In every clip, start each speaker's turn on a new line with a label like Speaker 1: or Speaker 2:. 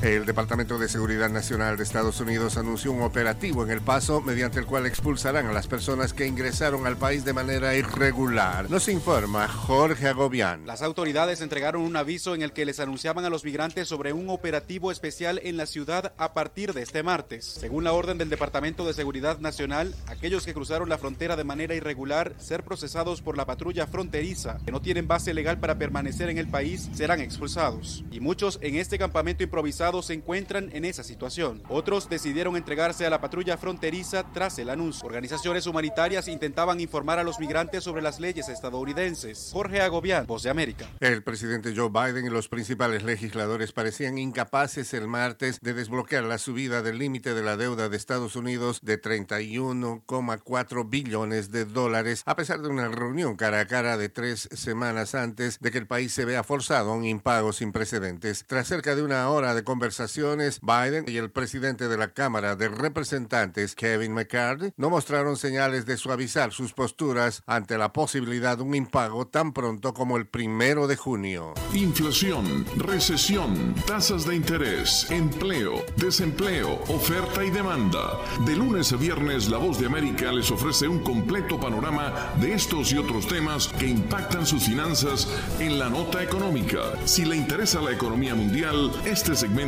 Speaker 1: El Departamento de Seguridad Nacional de Estados Unidos anunció un operativo en El Paso mediante el cual expulsarán a las personas que ingresaron al país de manera irregular. Nos informa Jorge Agobián.
Speaker 2: Las autoridades entregaron un aviso en el que les anunciaban a los migrantes sobre un operativo especial en la ciudad a partir de este martes. Según la orden del Departamento de Seguridad Nacional, aquellos que cruzaron la frontera de manera irregular ser procesados por la patrulla fronteriza, que no tienen base legal para permanecer en el país, serán expulsados. Y muchos en este campamento improvisado se encuentran en esa situación. Otros decidieron entregarse a la patrulla fronteriza tras el anuncio. Organizaciones humanitarias intentaban informar a los migrantes sobre las leyes estadounidenses. Jorge Agobián, Voz de América.
Speaker 1: El presidente Joe Biden y los principales legisladores parecían incapaces el martes de desbloquear la subida del límite de la deuda de Estados Unidos de 31,4 billones de dólares, a pesar de una reunión cara a cara de tres semanas antes de que el país se vea forzado a un impago sin precedentes. Tras cerca de una hora de conversaciones, Biden y el presidente de la Cámara de Representantes, Kevin McCarthy, no mostraron señales de suavizar sus posturas ante la posibilidad de un impago tan pronto como el primero de junio.
Speaker 3: Inflación, recesión, tasas de interés, empleo, desempleo, oferta y demanda. De lunes a viernes, La Voz de América les ofrece un completo panorama de estos y otros temas que impactan sus finanzas en la nota económica. Si le interesa la economía mundial, este segmento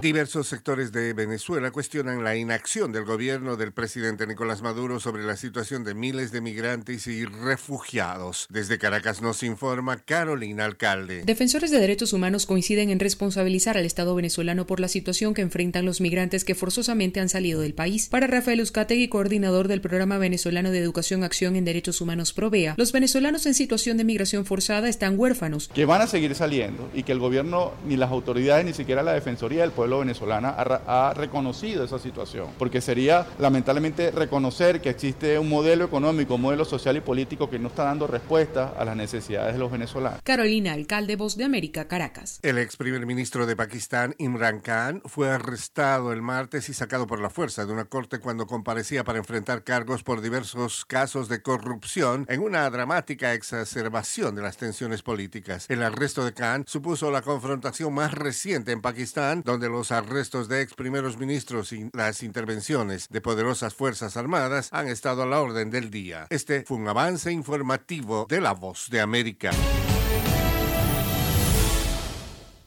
Speaker 1: Diversos sectores de Venezuela cuestionan la inacción del gobierno del presidente Nicolás Maduro sobre la situación de miles de migrantes y refugiados. Desde Caracas nos informa Carolina Alcalde.
Speaker 4: Defensores de derechos humanos coinciden en responsabilizar al Estado venezolano por la situación que enfrentan los migrantes que forzosamente han salido del país. Para Rafael Uzcategui, coordinador del Programa Venezolano de Educación Acción en Derechos Humanos Provea, los venezolanos en situación de migración forzada están huérfanos.
Speaker 5: Que van a seguir saliendo y que el gobierno, ni las autoridades, ni siquiera la Defensoría del Pueblo venezolana ha, reconocido esa situación, porque sería lamentablemente reconocer que existe un modelo económico, un modelo social y político que no está dando respuesta a las necesidades de los venezolanos.
Speaker 4: Carolina, alcalde Voz de América, Caracas.
Speaker 1: El ex primer ministro de Pakistán, Imran Khan, fue arrestado el martes y sacado por la fuerza de una corte cuando comparecía para enfrentar cargos por diversos casos de corrupción en una dramática exacerbación de las tensiones políticas. El arresto de Khan supuso la confrontación más reciente en Pakistán, donde los los arrestos de ex primeros ministros y las intervenciones de poderosas Fuerzas Armadas han estado a la orden del día. Este fue un avance informativo de La Voz de América.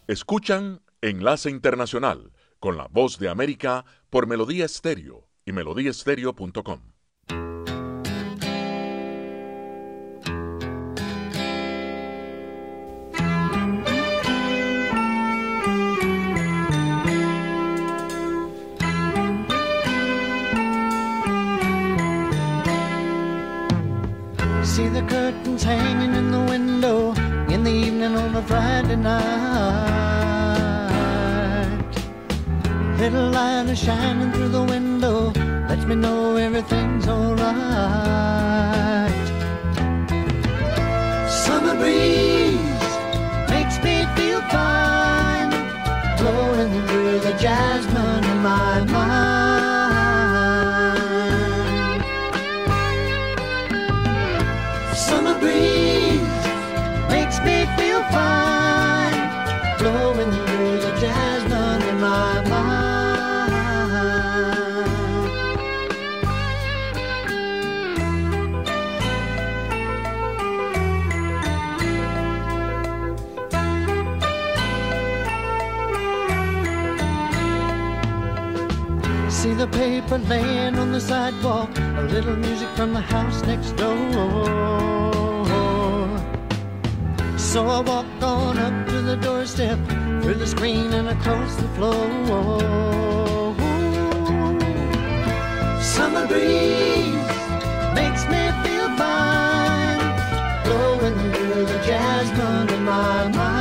Speaker 6: Escuchan Enlace Internacional con La Voz de América por Melodía Estéreo y melodíaestéreo.com.
Speaker 7: Friday night. Little light is shining through the window, lets me know everything's alright. Summer breeze makes me feel fine, blowing through the jasmine in my laying on the sidewalk, a little music from the house next door. So I walked on up to the doorstep, through the screen and across the floor. Summer breeze makes me feel fine, blowing through the jasmine in my mind.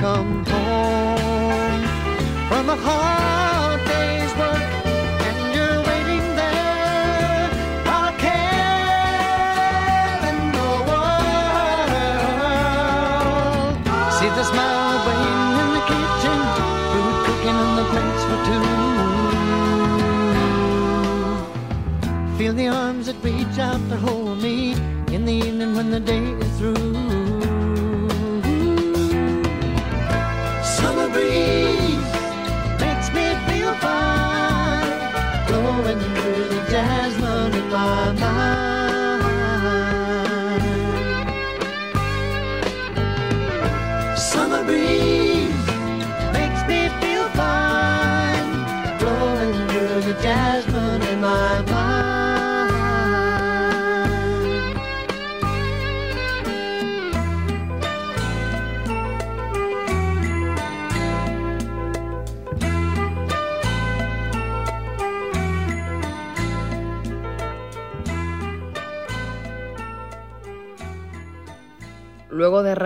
Speaker 7: Come home from a hard day's work, and you're waiting there. I'll care in the world. See the smile waiting in the kitchen, food cooking in the plates for two. Feel the arms that reach out to hold me in the evening when the day is through.
Speaker 8: be.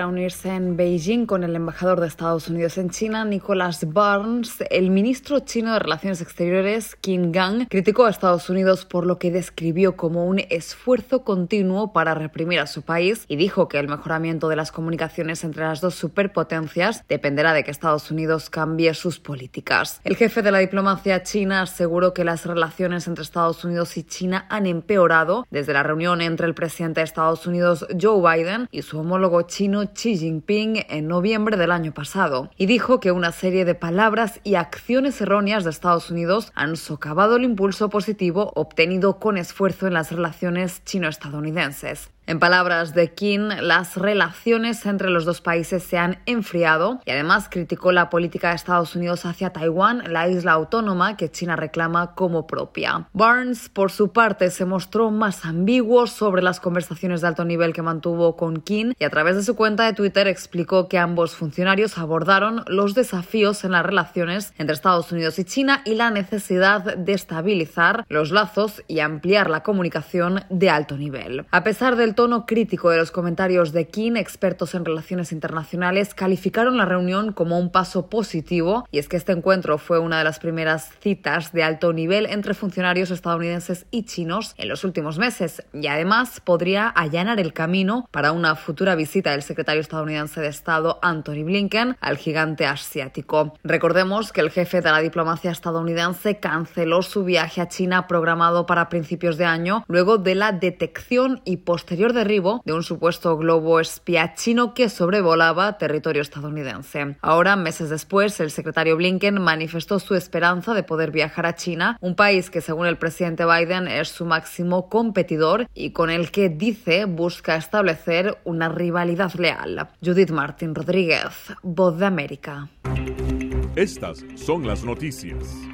Speaker 8: Reunirse en Beijing con el embajador de Estados Unidos en China, Nicholas Burns, el ministro chino de Relaciones Exteriores, Qin Gang, criticó a Estados Unidos por lo que describió como un esfuerzo continuo para reprimir a su país y dijo que el mejoramiento de las comunicaciones entre las dos superpotencias dependerá de que Estados Unidos cambie sus políticas. El jefe de la diplomacia china aseguró que las relaciones entre Estados Unidos y China han empeorado desde la reunión entre el presidente de Estados Unidos, Joe Biden, y su homólogo chino Xi Jinping en noviembre del año pasado y dijo que una serie de palabras y acciones erróneas de Estados Unidos han socavado el impulso positivo obtenido con esfuerzo en las relaciones chino-estadounidenses. En palabras de Qin, las relaciones entre los dos países se han enfriado y además criticó la política de Estados Unidos hacia Taiwán, la isla autónoma que China reclama como propia. Barnes, por su parte, se mostró más ambiguo sobre las conversaciones de alto nivel que mantuvo con Qin y a través de su cuenta de Twitter explicó que ambos funcionarios abordaron los desafíos en las relaciones entre Estados Unidos y China y la necesidad de estabilizar los lazos y ampliar la comunicación de alto nivel. A pesar del tono crítico de los comentarios de Qin, expertos en relaciones internacionales calificaron la reunión como un paso positivo y es que este encuentro fue una de las primeras citas de alto nivel entre funcionarios estadounidenses y chinos en los últimos meses y además podría allanar el camino para una futura visita del secretario estadounidense de Estado Anthony Blinken al gigante asiático. Recordemos que el jefe de la diplomacia estadounidense canceló su viaje a China programado para principios de año luego de la detección y posterior derribo de un supuesto globo espía chino que sobrevolaba territorio estadounidense. Ahora, meses después, el secretario Blinken manifestó su esperanza de poder viajar a China, un país que según el presidente Biden es su máximo competidor y con el que dice busca establecer una rivalidad leal. Judith Martín Rodríguez, Voz de América.
Speaker 6: Estas son las noticias.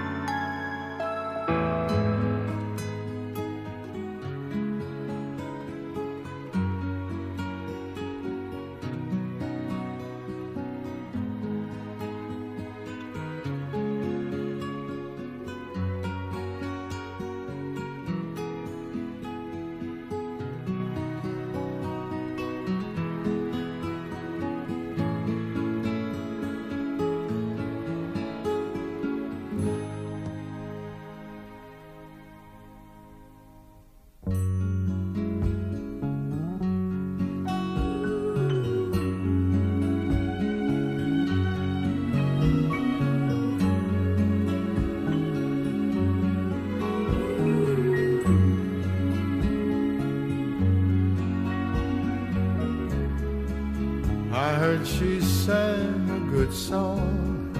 Speaker 9: I heard she sang a good song.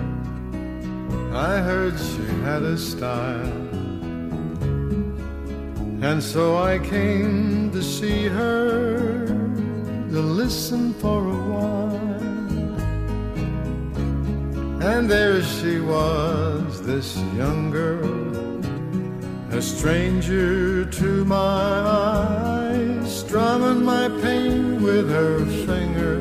Speaker 9: I heard she had a style. And so I came to see her, to listen for a while. And there she was, this young girl, a stranger to my eyes, strumming my pain with her fingers,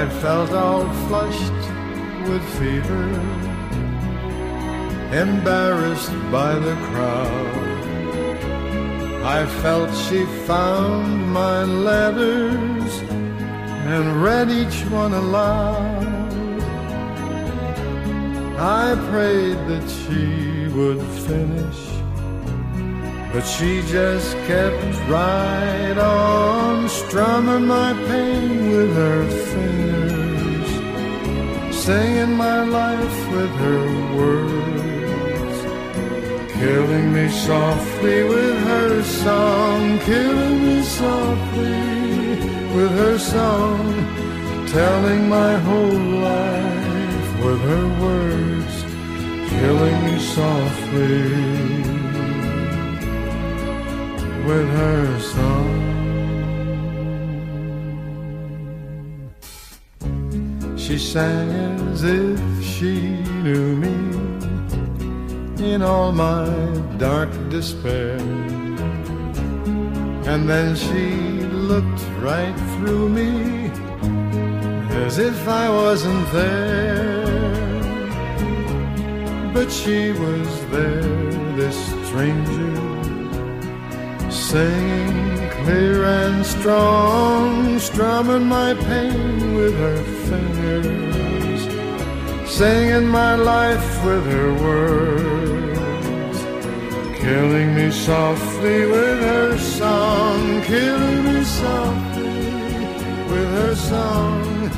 Speaker 9: I felt all flushed with fever, embarrassed by the crowd. I felt she found my letters and read each one aloud. I prayed that she would finish, but she just kept right on strumming my pain with her fingers, singing my life with her words, killing me softly with her song, killing me softly with her song, telling my whole life with her words, killing me softly with her song. She sang as if she knew me in all my dark despair. And then she looked right through me as if I wasn't there. But she was there, this stranger, singing clear and strong, strumming my pain with her fingers, singing my life with her words, killing me softly with her song, killing me softly with her song,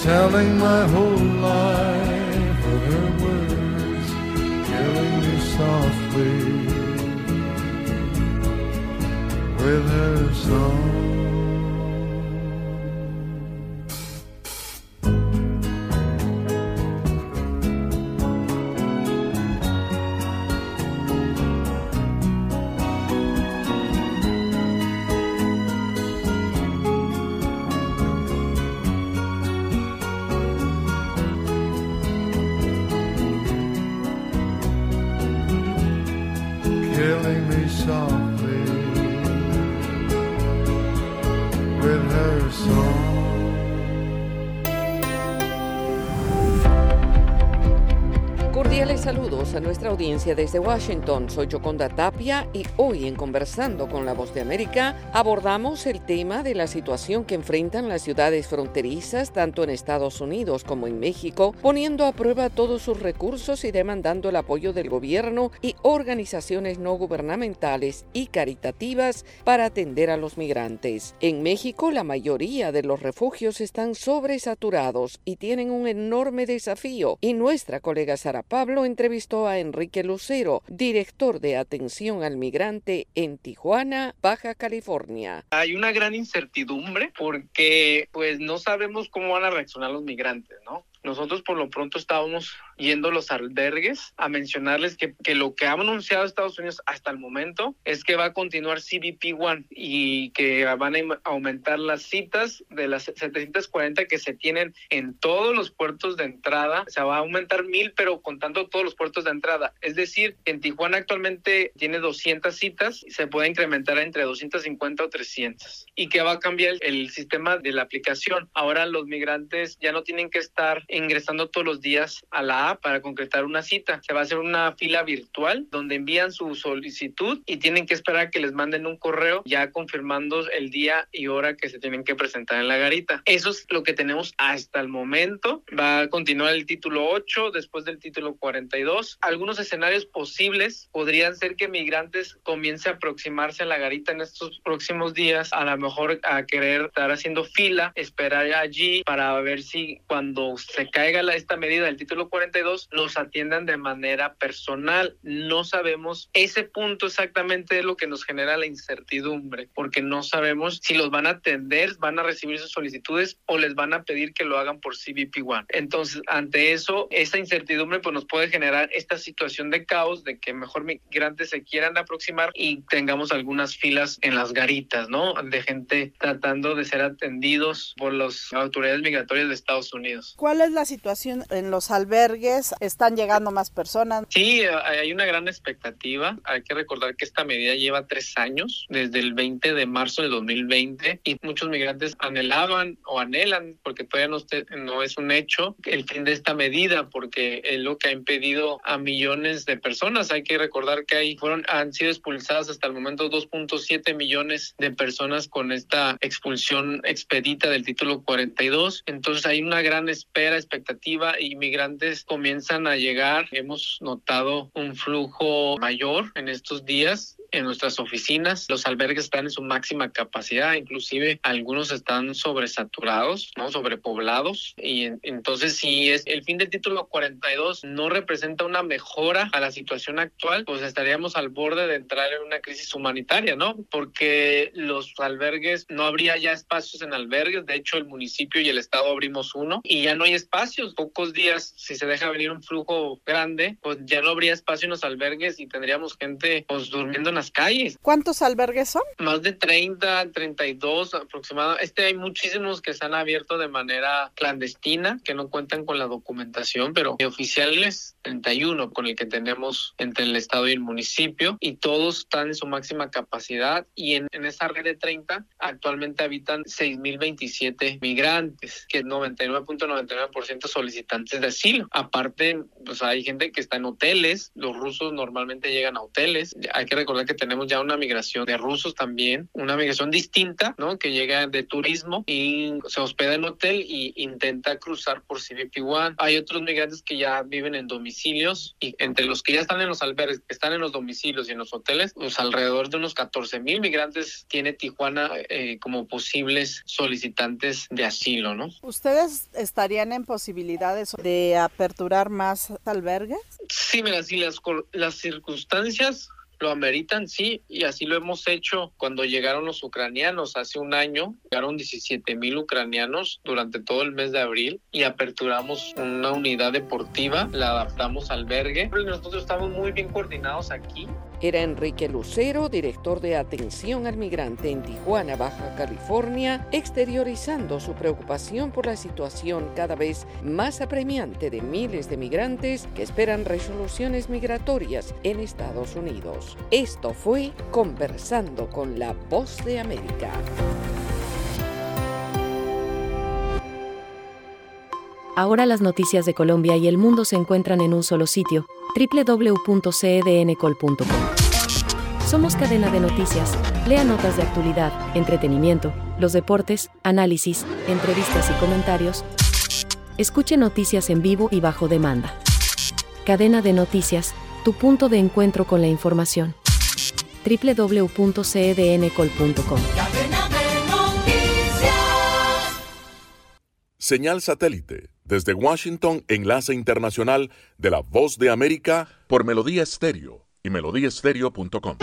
Speaker 9: telling my whole life with her words, killing me softly with song.
Speaker 10: Desde Washington. Soy Yoconda Tapia y hoy en Conversando con la Voz de América abordamos el tema de la situación que enfrentan las ciudades fronterizas tanto en Estados Unidos como en México, poniendo a prueba todos sus recursos y demandando el apoyo del gobierno y organizaciones no gubernamentales y caritativas para atender a los migrantes. En México la mayoría de los refugios están sobresaturados y tienen un enorme desafío y nuestra colega Sara Pablo entrevistó a Enrique Lucero, director de atención al migrante en Tijuana, Baja California.
Speaker 11: Hay una gran incertidumbre porque pues no sabemos cómo van a reaccionar los migrantes, ¿no? Nosotros por lo pronto estábamos yendo los albergues a mencionarles que, que, lo que ha anunciado Estados Unidos hasta el momento es que va a continuar CBP One y que van a aumentar las citas de las 740 que se tienen en todos los puertos de entrada. O sea, va a aumentar mil, pero contando todos los puertos de entrada. Es decir, en Tijuana actualmente tiene 200 citas se puede incrementar entre 250 o 300. Y que va a cambiar el sistema de la aplicación. Ahora los migrantes ya no tienen que estar ingresando todos los días a la para concretar una cita. Se va a hacer una fila virtual donde envían su solicitud y tienen que esperar que les manden un correo ya confirmando el día y hora que se tienen que presentar en la garita. Eso es lo que tenemos hasta el momento. Va a continuar el título 8 después del título 42. Algunos escenarios posibles podrían ser que migrantes comience a aproximarse a la garita en estos próximos días, a lo mejor a querer estar haciendo fila, esperar allí para ver si cuando se caiga la, esta medida del título 42 los atiendan de manera personal. No sabemos ese punto exactamente es lo que nos genera la incertidumbre, porque no sabemos si los van a atender, van a recibir sus solicitudes o les van a pedir que lo hagan por CBP One. Entonces, ante eso, esta incertidumbre pues nos puede generar esta situación de caos de que mejor migrantes se quieran aproximar y tengamos algunas filas en las garitas, ¿no? De gente tratando de ser atendidos por las autoridades migratorias de Estados Unidos.
Speaker 12: ¿Cuál es la situación en los albergues? ¿Están llegando más personas?
Speaker 11: Sí, hay una gran expectativa. Hay que recordar que esta medida lleva tres años, desde el 20 de marzo de 2020, y muchos migrantes anhelaban o anhelan, porque todavía no, no es un hecho, el fin de esta medida, porque es lo que ha impedido a millones de personas. Hay que recordar que hay, fueron, han sido expulsadas hasta el momento 2.7 millones de personas con esta expulsión expedita del título 42. Entonces hay una gran espera, expectativa, y migrantes comienzan a llegar. Hemos notado un flujo mayor en estos días en nuestras oficinas. Los albergues están en su máxima capacidad, inclusive algunos están sobresaturados, ¿no? sobrepoblados. Y entonces si es el fin del título 42 no representa una mejora a la situación actual, pues estaríamos al borde de entrar en una crisis humanitaria, ¿no? Porque los albergues, no habría ya espacios en albergues, de hecho el municipio y el estado abrimos uno y ya no hay espacios. Pocos días, si se deja venir un flujo grande, pues ya no habría espacio en los albergues y tendríamos gente pues durmiendo en calles.
Speaker 12: ¿Cuántos albergues son?
Speaker 11: Más de 30, 32 aproximadamente. Este hay muchísimos que se han abierto de manera clandestina, que no cuentan con la documentación, pero oficiales 31 con el que tenemos entre el estado y el municipio y todos están en su máxima capacidad y en, en esa red de 30 actualmente habitan 6.027 migrantes, que es 99.99% solicitantes de asilo. Aparte, pues hay gente que está en hoteles, los rusos normalmente llegan a hoteles. Hay que recordar que tenemos ya una migración de rusos también, una migración distinta, ¿no? Que llega de turismo y se hospeda en hotel y intenta cruzar por CBP One. Hay otros migrantes que ya viven en domicilios y entre los que ya están en los albergues, que están en los domicilios y en los hoteles, pues alrededor de unos 14 mil migrantes tiene Tijuana eh, como posibles solicitantes de asilo, ¿no?
Speaker 12: ¿Ustedes estarían en posibilidades de aperturar más albergues?
Speaker 11: Sí, mira, sí, las, las circunstancias lo ameritan, sí, y así lo hemos hecho cuando llegaron los ucranianos hace un año. Llegaron 17 mil ucranianos durante todo el mes de abril y aperturamos una unidad deportiva, la adaptamos al albergue. Nosotros estamos muy bien coordinados aquí
Speaker 10: era Enrique Lucero, director de atención al migrante en Tijuana, Baja California, exteriorizando su preocupación por la situación cada vez más apremiante de miles de migrantes que esperan resoluciones migratorias en Estados Unidos. Esto fue Conversando con la Voz de América.
Speaker 13: Ahora las noticias de Colombia y el mundo se encuentran en un solo sitio, www.cedncol.com. Somos cadena de noticias. Lea notas de actualidad, entretenimiento, los deportes, análisis, entrevistas y comentarios. Escuche noticias en vivo y bajo demanda. Cadena de noticias, tu punto de encuentro con la información. www.cedncol.com.
Speaker 6: Señal satélite desde Washington, enlace internacional de la Voz de América por Melodía Estéreo y melodíaestéreo.com.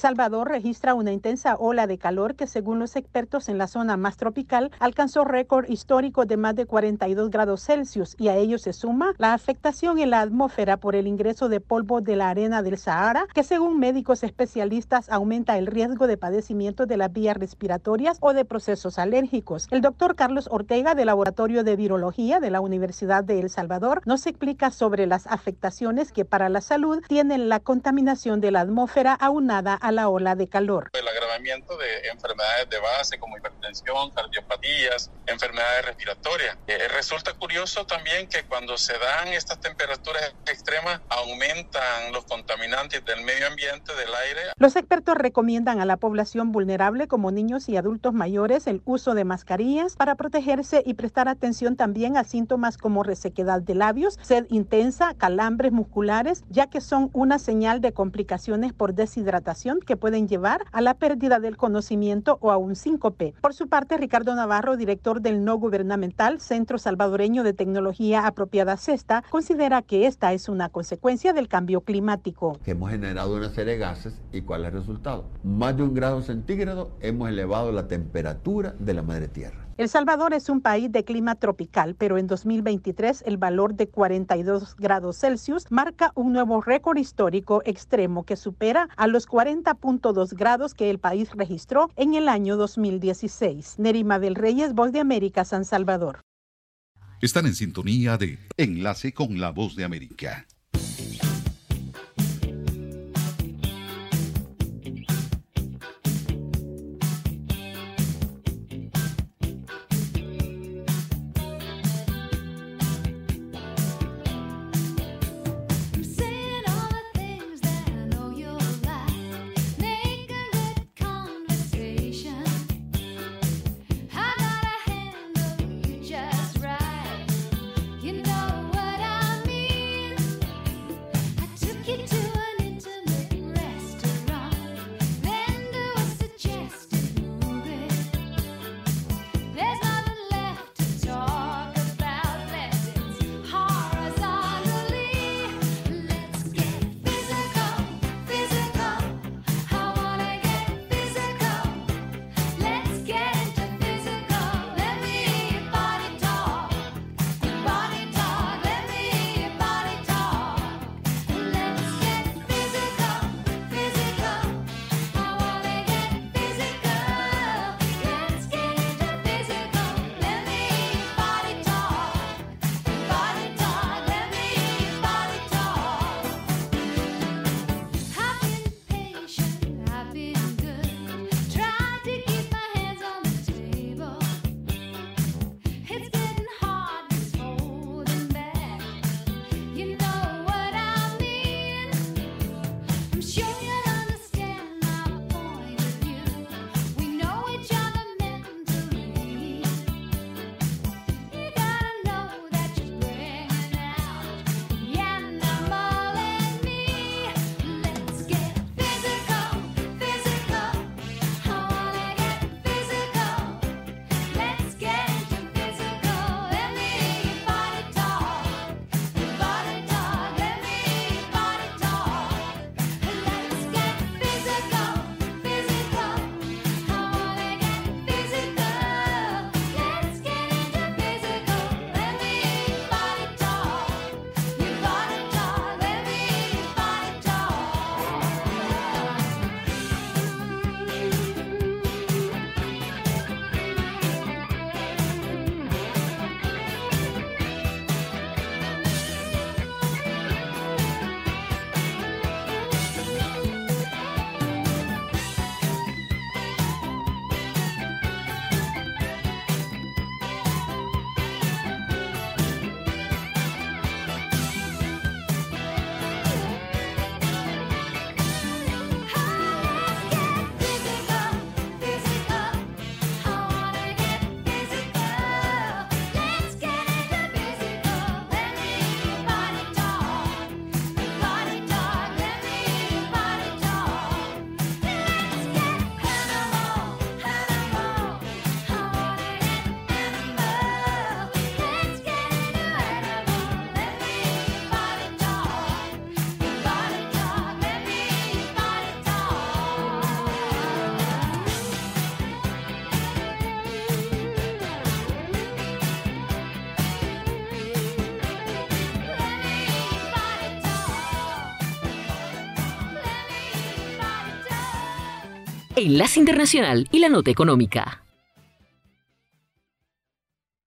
Speaker 14: Salvador registra una intensa ola de calor que según los expertos en la zona más tropical alcanzó récord histórico de más de 42 grados Celsius y a ello se suma la afectación en la atmósfera por el ingreso de polvo de la arena del Sahara que según médicos especialistas aumenta el riesgo de padecimiento de las vías respiratorias o de procesos alérgicos. El doctor Carlos Ortega del Laboratorio de Virología de la Universidad de El Salvador nos explica sobre las afectaciones que para la salud tienen la contaminación de la atmósfera aunada a la ola de calor.
Speaker 15: El agravamiento de enfermedades de base como hipertensión, cardiopatías, enfermedades respiratorias. Eh, resulta curioso también que cuando se dan estas temperaturas extremas aumentan los contaminantes del medio ambiente, del aire.
Speaker 14: Los expertos recomiendan a la población vulnerable como niños y adultos mayores el uso de mascarillas para protegerse y prestar atención también a síntomas como resequedad de labios, sed intensa, calambres musculares, ya que son una señal de complicaciones por deshidratación que pueden llevar a la pérdida del conocimiento o a un síncope. Por su parte, Ricardo Navarro, director del no gubernamental Centro Salvadoreño de Tecnología Apropiada CESTA, considera que esta es una consecuencia del cambio climático.
Speaker 16: Hemos generado una serie de gases y cuál es el resultado. Más de un grado centígrado hemos elevado la temperatura de la madre tierra.
Speaker 14: El Salvador es un país de clima tropical, pero en 2023 el valor de 42 grados Celsius marca un nuevo récord histórico extremo que supera a los 40.2 grados que el país registró en el año 2016. Nerima del Reyes, Voz de América, San Salvador.
Speaker 17: Están en sintonía de Enlace con la Voz de América.
Speaker 18: Enlace Internacional y la Nota Económica.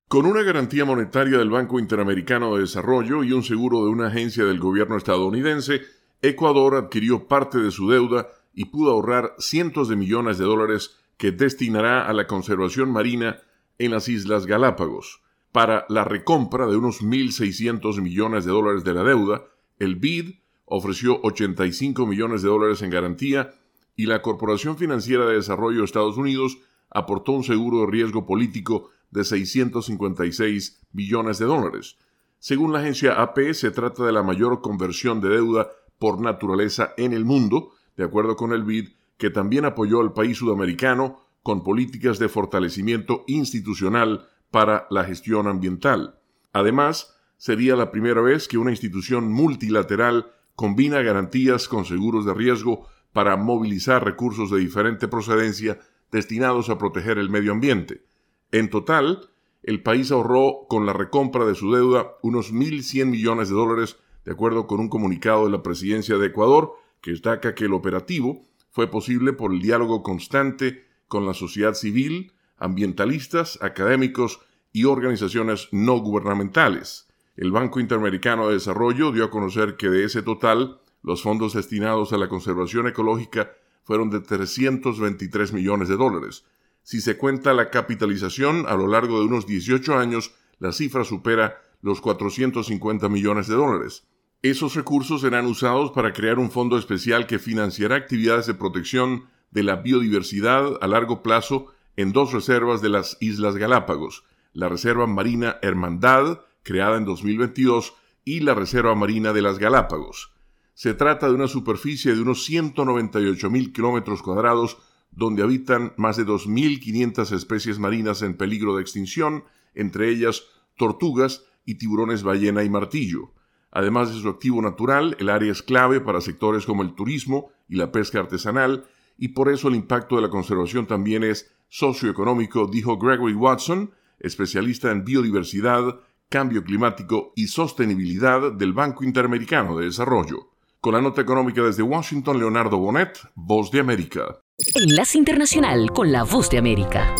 Speaker 19: Con una garantía monetaria del Banco Interamericano de Desarrollo y un seguro de una agencia del gobierno estadounidense, Ecuador adquirió parte de su deuda y pudo ahorrar cientos de millones de dólares que destinará a la conservación marina en las Islas Galápagos. Para la recompra de unos 1.600 millones de dólares de la deuda, el BID ofreció 85 millones de dólares en garantía y la Corporación Financiera de Desarrollo de Estados Unidos aportó un seguro de riesgo político de 656 millones de dólares. Según la agencia AP, se trata de la mayor conversión de deuda por naturaleza en el mundo, de acuerdo con el BID, que también apoyó al país sudamericano con políticas de fortalecimiento institucional para la gestión ambiental. Además, sería la primera vez que una institución multilateral combina garantías con seguros de riesgo para movilizar recursos de diferente procedencia destinados a proteger el medio ambiente. En total, el país ahorró con la recompra de su deuda unos 1.100 millones de dólares, de acuerdo con un comunicado de la presidencia de Ecuador, que destaca que el operativo fue posible por el diálogo constante con la sociedad civil, ambientalistas, académicos y organizaciones no gubernamentales. El Banco Interamericano de Desarrollo dio a conocer que de ese total, los fondos destinados a la conservación ecológica fueron de 323 millones de dólares. Si se cuenta la capitalización a lo largo de unos 18 años, la cifra supera los 450 millones de dólares. Esos recursos serán usados para crear un fondo especial que financiará actividades de protección de la biodiversidad a largo plazo en dos reservas de las Islas Galápagos, la Reserva Marina Hermandad, creada en 2022, y la Reserva Marina de las Galápagos. Se trata de una superficie de unos 198 mil kilómetros cuadrados donde habitan más de 2.500 especies marinas en peligro de extinción, entre ellas tortugas y tiburones ballena y martillo. Además de su activo natural, el área es clave para sectores como el turismo y la pesca artesanal, y por eso el impacto de la conservación también es socioeconómico, dijo Gregory Watson, especialista en biodiversidad, cambio climático y sostenibilidad del Banco Interamericano de Desarrollo. Con la nota económica desde Washington, Leonardo Bonet, Voz de América.
Speaker 18: Enlace Internacional con la Voz de América.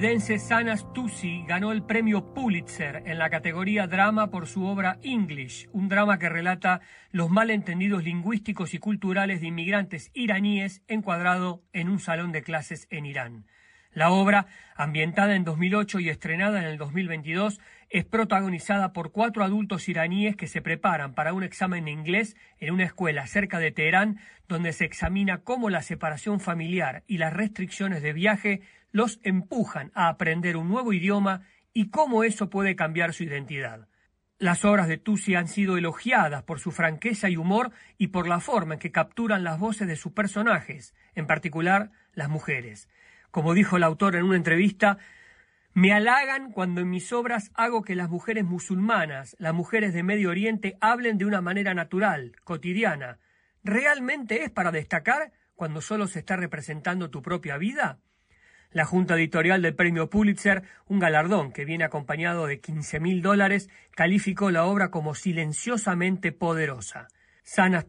Speaker 20: Estadounidense Sanas Tusi ganó el premio Pulitzer en la categoría drama por su obra English, un drama que relata los malentendidos lingüísticos y culturales de inmigrantes iraníes encuadrado en un salón de clases en Irán. La obra, ambientada en 2008 y estrenada en el 2022, es protagonizada por cuatro adultos iraníes que se preparan para un examen de inglés en una escuela cerca de Teherán, donde se examina cómo la separación familiar y las restricciones de viaje los empujan a aprender un nuevo idioma y cómo eso puede cambiar su identidad. Las obras de Tusi han sido elogiadas por su franqueza y humor y por la forma en que capturan las voces de sus personajes, en particular las mujeres. Como dijo el autor en una entrevista, me halagan cuando en mis obras hago que las mujeres musulmanas, las mujeres de Medio Oriente, hablen de una manera natural, cotidiana. ¿Realmente es para destacar cuando solo se está representando tu propia vida? La junta editorial del premio Pulitzer, un galardón que viene acompañado de 15 mil dólares, calificó la obra como silenciosamente poderosa. Sana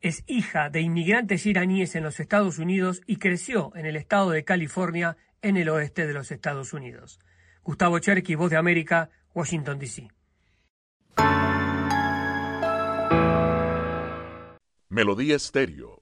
Speaker 20: es hija de inmigrantes iraníes en los Estados Unidos y creció en el estado de California, en el oeste de los Estados Unidos. Gustavo Cherky, Voz de América, Washington, D.C.
Speaker 6: Melodía Estéreo,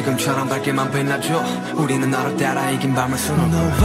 Speaker 21: 지금처럼 밝게만 빛나줘. 우리는 너를 따라 이긴 밤을 수놓고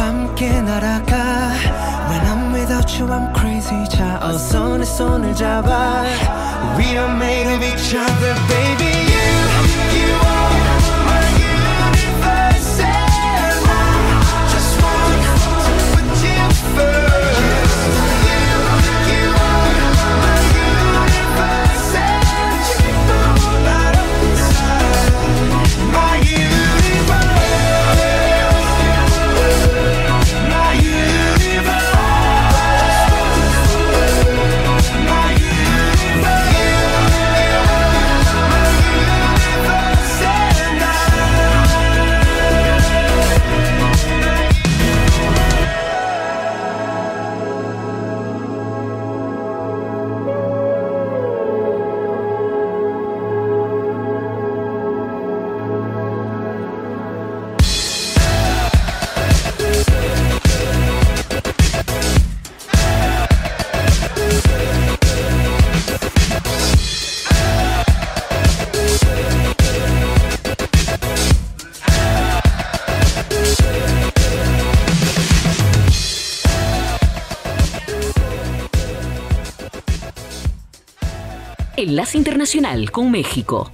Speaker 22: Con México.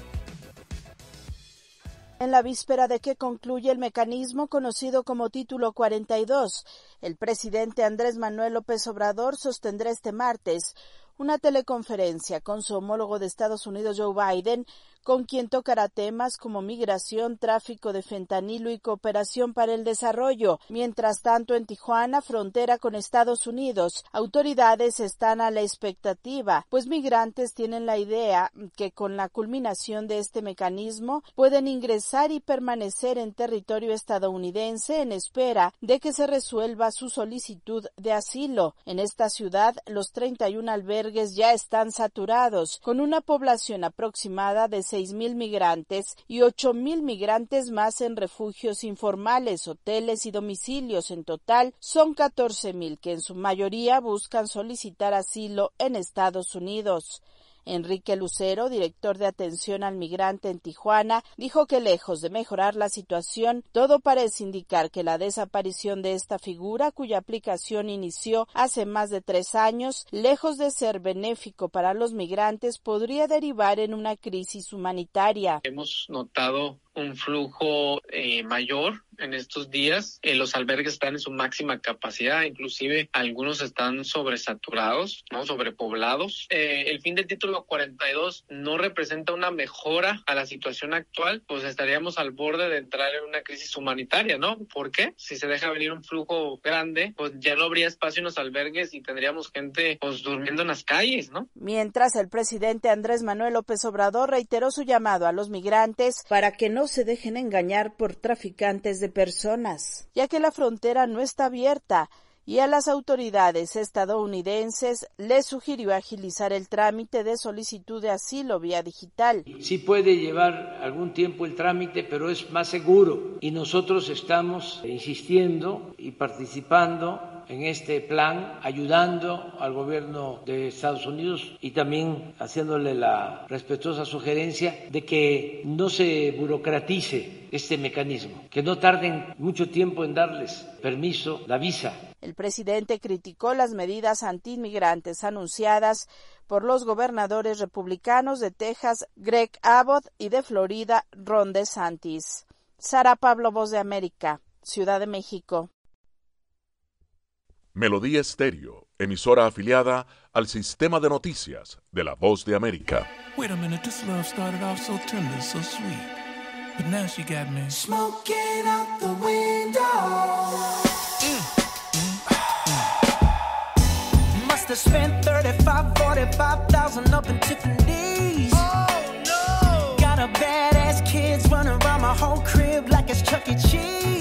Speaker 12: En la víspera de que concluye el mecanismo conocido como Título 42, el presidente Andrés Manuel López Obrador sostendrá este martes una teleconferencia con su homólogo de Estados Unidos Joe Biden con quien tocará temas como migración, tráfico de fentanilo y cooperación para el desarrollo. Mientras tanto, en Tijuana, frontera con Estados Unidos, autoridades están a la expectativa, pues migrantes tienen la idea que con la culminación de este mecanismo pueden ingresar y permanecer en territorio estadounidense en espera de que se resuelva su solicitud de asilo. En esta ciudad, los 31 albergues ya están saturados, con una población aproximada de seis mil migrantes y ocho mil migrantes más en refugios informales, hoteles y domicilios. En total, son catorce mil que en su mayoría buscan solicitar asilo en Estados Unidos. Enrique Lucero, director de atención al migrante en Tijuana, dijo que lejos de mejorar la situación, todo parece indicar que la desaparición de esta figura, cuya aplicación inició hace más de tres años, lejos de ser benéfico para los migrantes, podría derivar en una crisis humanitaria.
Speaker 11: Hemos notado un flujo eh, mayor en estos días. Eh, los albergues están en su máxima capacidad, inclusive algunos están sobresaturados, no sobrepoblados. Eh, el fin del título 42 no representa una mejora a la situación actual, pues estaríamos al borde de entrar en una crisis humanitaria, ¿no? ¿Por qué? Si se deja venir un flujo grande, pues ya no habría espacio en los albergues y tendríamos gente pues durmiendo en las calles, ¿no?
Speaker 12: Mientras el presidente Andrés Manuel López Obrador reiteró su llamado a los migrantes para que no se dejen engañar por traficantes de personas, ya que la frontera no está abierta y a las autoridades estadounidenses les sugirió agilizar el trámite de solicitud de asilo vía digital.
Speaker 23: Sí puede llevar algún tiempo el trámite, pero es más seguro y nosotros estamos insistiendo y participando en este plan, ayudando al gobierno de Estados Unidos y también haciéndole la respetuosa sugerencia de que no se burocratice este mecanismo, que no tarden mucho tiempo en darles permiso, la visa.
Speaker 12: El presidente criticó las medidas antiinmigrantes anunciadas por los gobernadores republicanos de Texas, Greg Abbott, y de Florida, Ron DeSantis. Sara Pablo, Voz de América, Ciudad de México.
Speaker 6: Melodía Estéreo, emisora afiliada al sistema de noticias de la Voz de América.
Speaker 21: Wait a minute, this love started off so tender, so sweet. But now she got me smoking out the window. Must have spent 35, 45,000 up in Tiffany's. Oh no! Got a badass kids running around my whole crib like it's Chuck E. Cheese.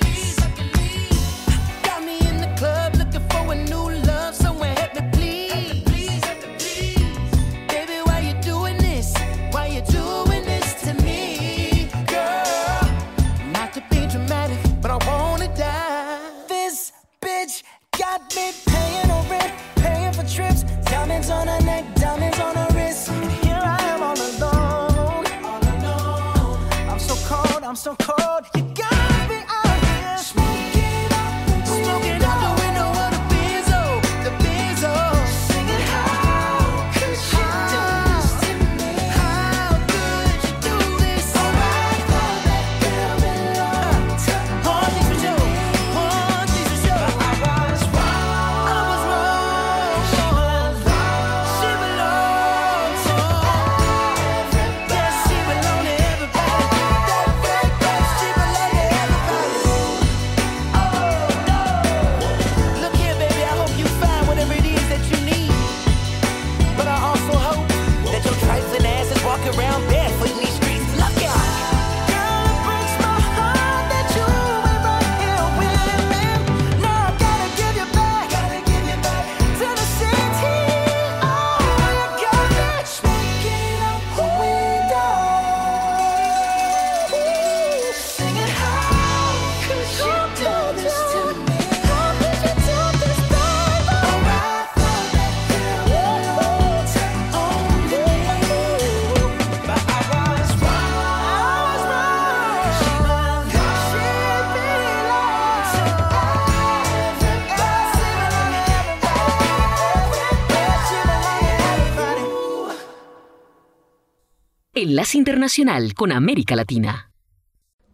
Speaker 18: Internacional con América Latina.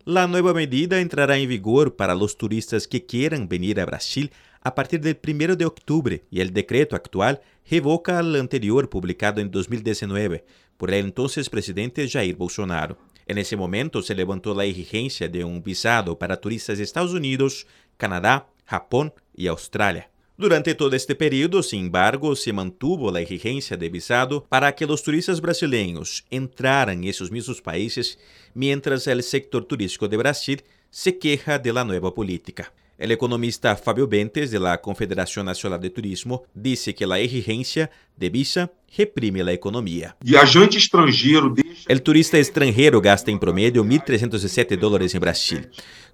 Speaker 24: La nueva medida entrará en vigor para los turistas que quieran venir a Brasil a partir del 1 de octubre y el decreto actual revoca el anterior publicado en 2019 por el entonces presidente Jair Bolsonaro. En ese momento se levantó la exigencia de un visado para turistas de Estados Unidos, Canadá, Japón y Australia. Durante todo este período, sin embargo, se mantuvo la exigencia de visado para que los turistas brasileños entraran en esos mismos países, mientras el sector turístico de Brasil se queja de la nueva política. El economista Fabio Bentes, de la Confederación Nacional de Turismo, dice que la exigencia de visa reprime la economía. El turista extranjero gasta en promedio 1.307 dólares en Brasil.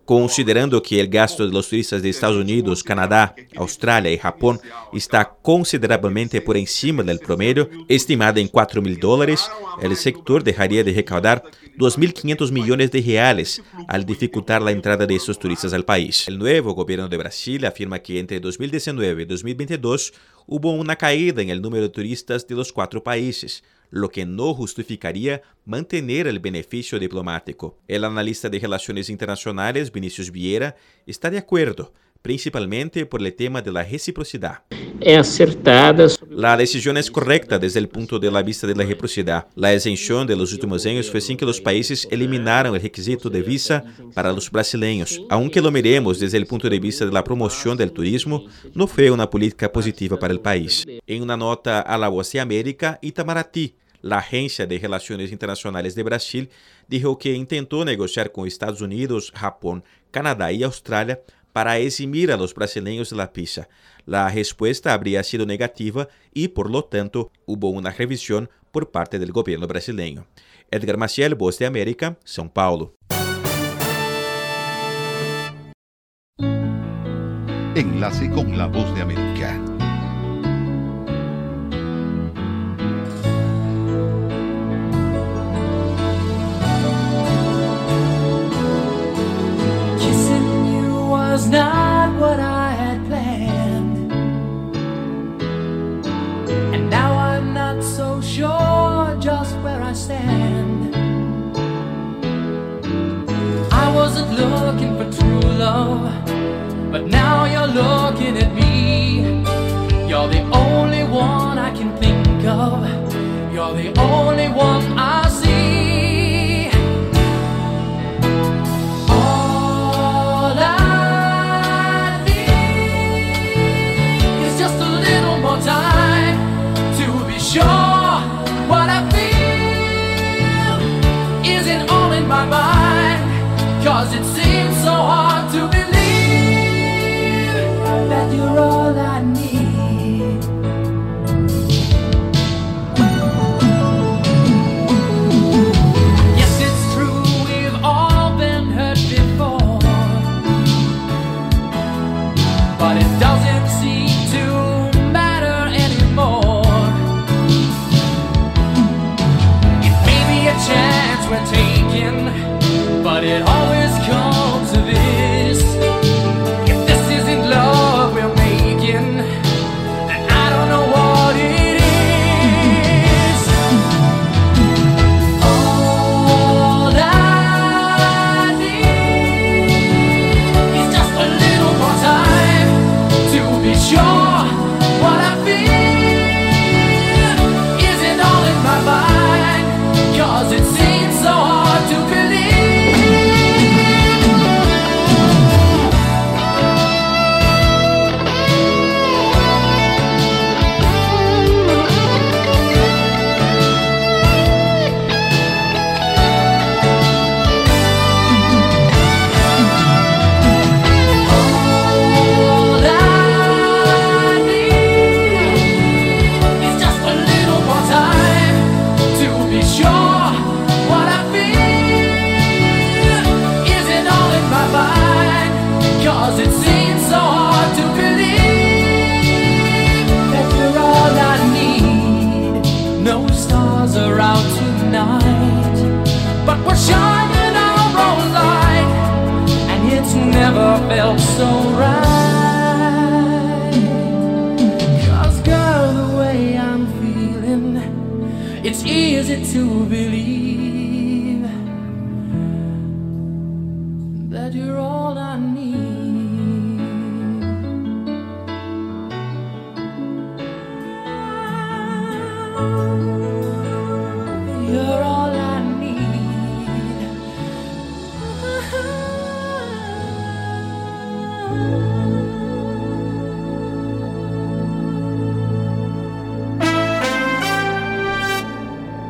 Speaker 24: Considerando que el gasto de los turistas de Estados Unidos, Canadá, Australia y Japón está considerablemente por encima del promedio, estimado en 4 mil dólares, el sector dejaría de recaudar 2.500 millones de reales al dificultar la entrada de estos turistas al país. El nuevo gobierno de Brasil afirma que entre 2019 y 2022 hubo una caída en el número de turistas de los cuatro países, lo que no justificaría mantener el beneficio diplomático. El analista de relaciones internacionales Vinicius Vieira está de acuerdo, principalmente por el tema de la reciprocidad.
Speaker 25: É acertada.
Speaker 24: La decisión es correcta desde el punto de vista de la reciprocidad. La exención de los últimos años fue sin que los países eliminaron el requisito de visa para los brasileños. Aunque lo miremos desde el punto de vista de la promoción del turismo, no fue una política positiva para el país. En una nota a la Voz de América, Itamaraty, la Agencia de Relaciones Internacionales de Brasil dijo que intentó negociar con Estados Unidos, Japón, Canadá y Australia para eximir a los brasileños de la pizza. La respuesta habría sido negativa y, por lo tanto, hubo una revisión por parte del gobierno brasileño. Edgar Maciel, Voz de América, São Paulo.
Speaker 17: Enlace con la Voz de América.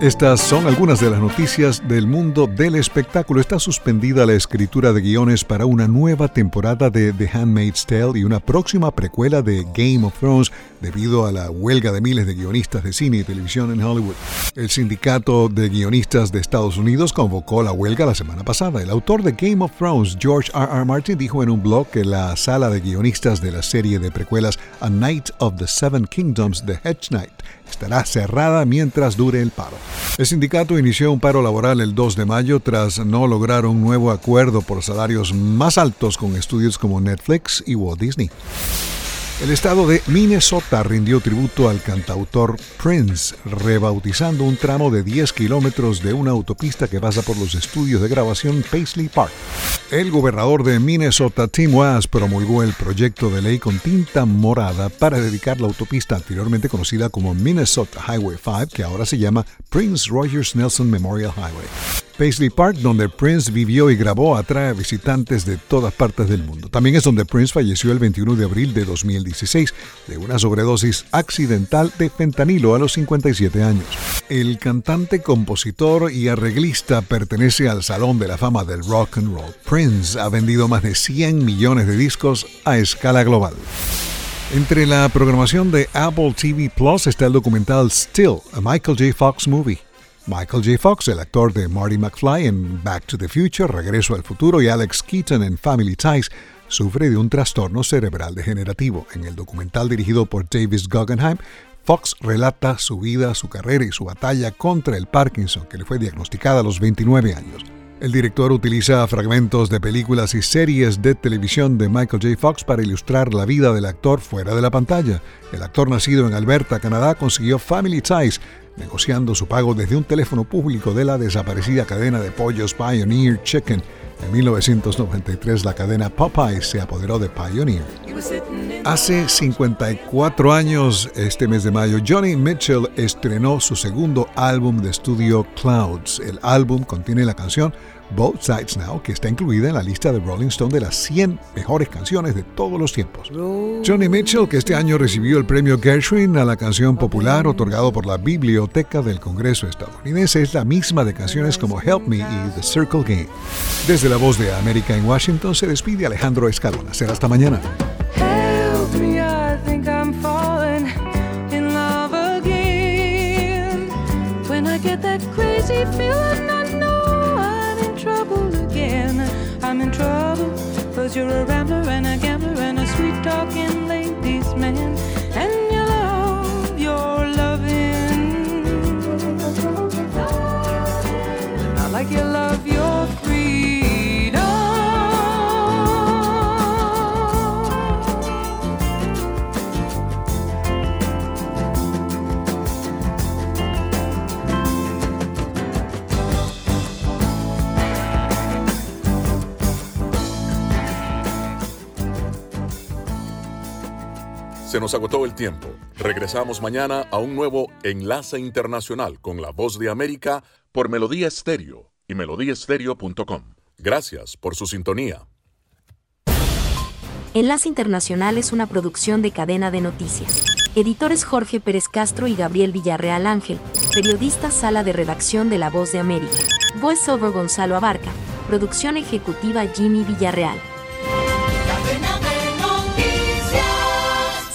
Speaker 25: Estas son algunas de las noticias del mundo del espectáculo. Está suspendida la escritura de guiones para una nueva temporada de The Handmaid's Tale y una próxima precuela de Game of Thrones debido a la huelga de miles de guionistas de cine y televisión en Hollywood. El sindicato de guionistas de Estados Unidos convocó la huelga la semana pasada. El autor de Game of Thrones, George R. R. Martin, dijo en un blog que la sala de guionistas de la serie de precuelas A Night of the Seven Kingdoms, The Hedge Knight, estará cerrada mientras dure el paro. El sindicato inició un paro laboral el 2 de mayo tras no lograr un nuevo acuerdo por salarios más altos con estudios como Netflix y Walt Disney. El estado de Minnesota rindió tributo al cantautor Prince, rebautizando un tramo de 10 kilómetros de una autopista que pasa por los estudios de grabación Paisley Park. El gobernador de Minnesota, Tim Walz, promulgó el proyecto de ley con tinta morada para dedicar la autopista anteriormente conocida como Minnesota Highway 5, que ahora se llama Prince Rogers Nelson Memorial Highway. Paisley Park, donde Prince vivió y grabó, atrae a visitantes de todas partes del mundo. También es donde Prince falleció el 21 de abril de 2016 de una sobredosis accidental de fentanilo a los 57 años. El cantante, compositor y arreglista pertenece al Salón de la Fama del Rock and Roll. Prince ha vendido más de 100 millones de discos a escala global. Entre la programación de Apple TV Plus está el documental Still, a Michael J. Fox movie. Michael J. Fox, el actor de Marty McFly en Back to the Future, Regreso al Futuro, y Alex Keaton en Family Ties, sufre de un trastorno cerebral degenerativo. En el documental dirigido por Davis Guggenheim, Fox relata su vida, su carrera y su batalla contra el Parkinson, que le fue diagnosticada a los 29 años. El director utiliza fragmentos de películas y series de televisión de Michael J. Fox para ilustrar la vida del actor fuera de la pantalla. El actor nacido en Alberta, Canadá, consiguió Family Ties, negociando su pago desde un teléfono público de la desaparecida cadena de pollos Pioneer Chicken. En 1993 la cadena Popeye se apoderó de Pioneer. Hace 54 años, este mes de mayo, Johnny Mitchell estrenó su segundo álbum de estudio Clouds. El álbum contiene la canción Both Sides Now, que está incluida en la lista de Rolling Stone de las 100 mejores canciones de todos los tiempos. Johnny Mitchell, que este año recibió el premio Gershwin a la canción popular otorgado por la Biblioteca del Congreso estadounidense, es la misma de canciones como Help Me y The Circle Game. Desde la voz de América en Washington se despide Alejandro Escalona. Será hasta mañana.
Speaker 6: Se nos agotó el tiempo. Regresamos mañana a un nuevo Enlace Internacional con la Voz de América por Melodía Estéreo y melodíaestéreo.com. Gracias por su sintonía.
Speaker 13: Enlace Internacional es una producción de cadena de noticias. Editores Jorge Pérez Castro y Gabriel Villarreal Ángel. Periodista Sala de Redacción de La Voz de América. Voiceover Gonzalo Abarca. Producción ejecutiva Jimmy Villarreal.